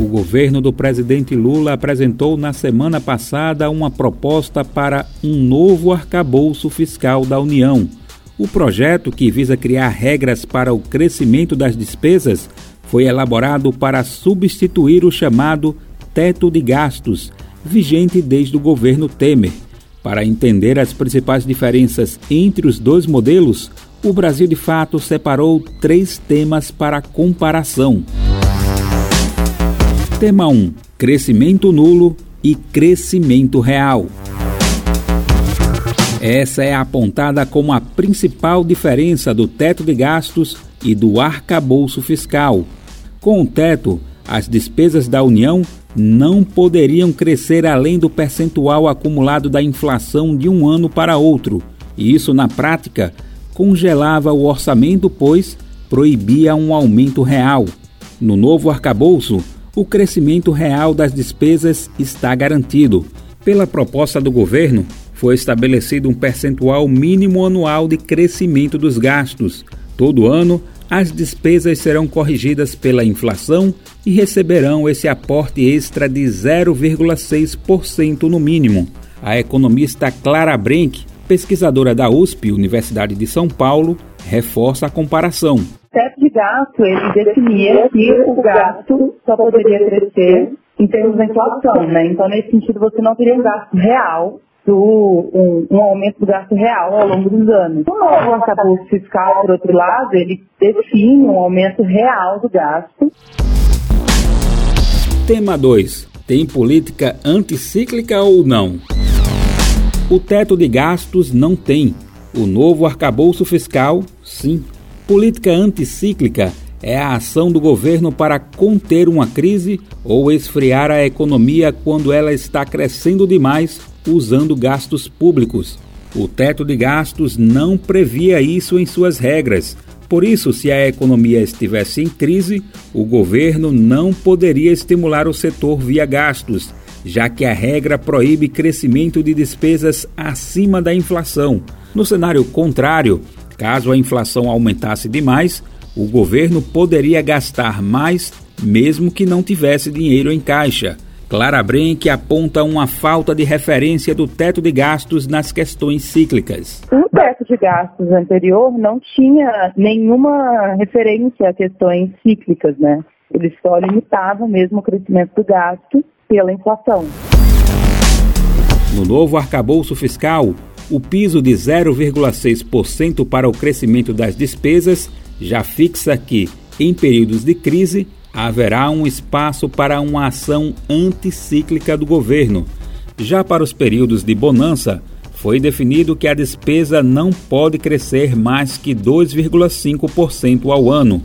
O governo do presidente Lula apresentou na semana passada uma proposta para um novo arcabouço fiscal da União. O projeto, que visa criar regras para o crescimento das despesas, foi elaborado para substituir o chamado teto de gastos, vigente desde o governo Temer. Para entender as principais diferenças entre os dois modelos, o Brasil de Fato separou três temas para comparação. Tema 1: Crescimento nulo e crescimento real. Essa é apontada como a principal diferença do teto de gastos e do arcabouço fiscal. Com o teto, as despesas da União não poderiam crescer além do percentual acumulado da inflação de um ano para outro, e isso, na prática, congelava o orçamento, pois proibia um aumento real. No novo arcabouço, o crescimento real das despesas está garantido. Pela proposta do governo, foi estabelecido um percentual mínimo anual de crescimento dos gastos. Todo ano, as despesas serão corrigidas pela inflação e receberão esse aporte extra de 0,6% no mínimo. A economista Clara Brenck, pesquisadora da USP, Universidade de São Paulo, reforça a comparação. Teto de gasto, ele definia que o gasto só poderia crescer em termos da inflação, né? Então, nesse sentido, você não teria um gasto real do, um, um, aumento do gasto real ao longo dos anos. O novo arcabouço fiscal, por outro lado, ele define um aumento real do gasto. Tema 2. Tem política anticíclica ou não? O teto de gastos não tem. O novo arcabouço fiscal, sim. Política anticíclica é a ação do governo para conter uma crise ou esfriar a economia quando ela está crescendo demais usando gastos públicos. O teto de gastos não previa isso em suas regras. Por isso, se a economia estivesse em crise, o governo não poderia estimular o setor via gastos, já que a regra proíbe crescimento de despesas acima da inflação. No cenário contrário, caso a inflação aumentasse demais, o governo poderia gastar mais, mesmo que não tivesse dinheiro em caixa. Clara Brenck aponta uma falta de referência do teto de gastos nas questões cíclicas. O teto de gastos anterior não tinha nenhuma referência a questões cíclicas, né? Ele só limitava mesmo o crescimento do gasto pela inflação. No novo arcabouço fiscal, o piso de 0,6% para o crescimento das despesas já fixa que, em períodos de crise, haverá um espaço para uma ação anticíclica do governo. Já para os períodos de bonança, foi definido que a despesa não pode crescer mais que 2,5% ao ano.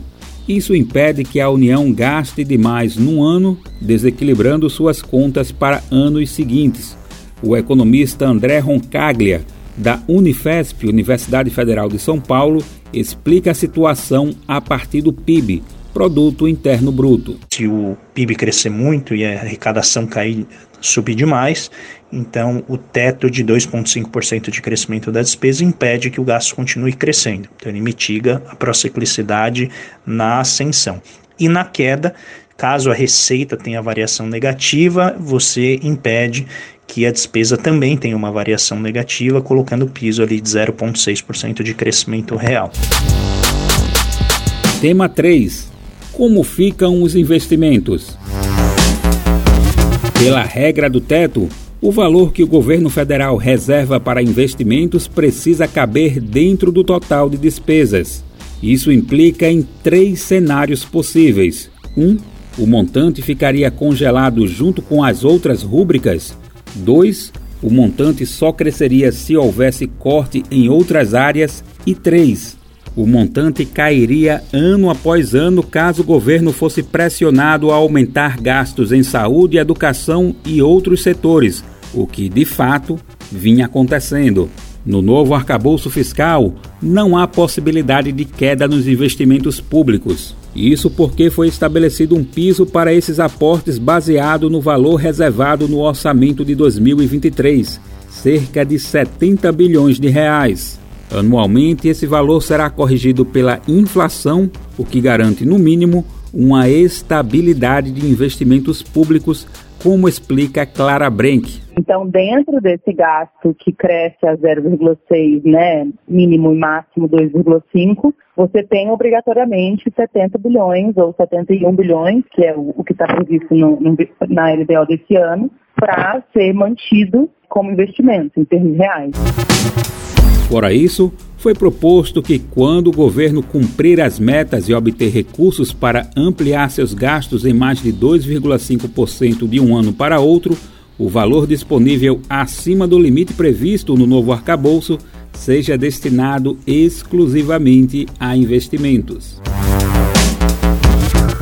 Isso impede que a União gaste demais num ano, desequilibrando suas contas para anos seguintes. O economista André Roncaglia, da Unifesp, Universidade Federal de São Paulo, explica a situação a partir do PIB, Produto Interno Bruto. Se o PIB crescer muito e a arrecadação cair, subir demais, então o teto de 2,5% de crescimento da despesa impede que o gasto continue crescendo. Então ele mitiga a prociclicidade na ascensão. E na queda, caso a receita tenha variação negativa, você impede que a despesa também tenha uma variação negativa, colocando o piso ali de 0,6% de crescimento real. Tema 3 como ficam os investimentos? Pela regra do teto, o valor que o governo federal reserva para investimentos precisa caber dentro do total de despesas. Isso implica em três cenários possíveis. Um, o montante ficaria congelado junto com as outras rúbricas. 2. O montante só cresceria se houvesse corte em outras áreas. E 3. O montante cairia ano após ano caso o governo fosse pressionado a aumentar gastos em saúde, educação e outros setores, o que de fato vinha acontecendo. No novo arcabouço fiscal, não há possibilidade de queda nos investimentos públicos. Isso porque foi estabelecido um piso para esses aportes baseado no valor reservado no orçamento de 2023, cerca de 70 bilhões de reais. Anualmente, esse valor será corrigido pela inflação, o que garante, no mínimo, uma estabilidade de investimentos públicos, como explica Clara Brenck. Então, dentro desse gasto que cresce a 0,6, né, mínimo e máximo 2,5, você tem obrigatoriamente 70 bilhões ou 71 bilhões, que é o, o que está previsto no, no, na LDO desse ano, para ser mantido como investimento em termos reais. Fora isso, foi proposto que, quando o governo cumprir as metas e obter recursos para ampliar seus gastos em mais de 2,5% de um ano para outro, o valor disponível acima do limite previsto no novo arcabouço seja destinado exclusivamente a investimentos.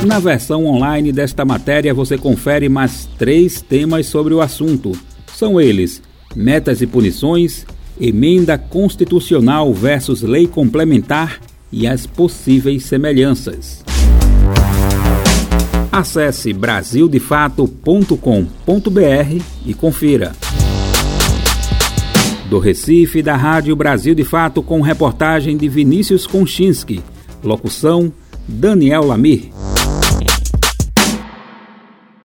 Na versão online desta matéria você confere mais três temas sobre o assunto. São eles: metas e punições, emenda constitucional versus lei complementar e as possíveis semelhanças. Acesse brasildefato.com.br e confira. Do Recife, da Rádio Brasil de Fato, com reportagem de Vinícius Konchinski. Locução: Daniel Lamir.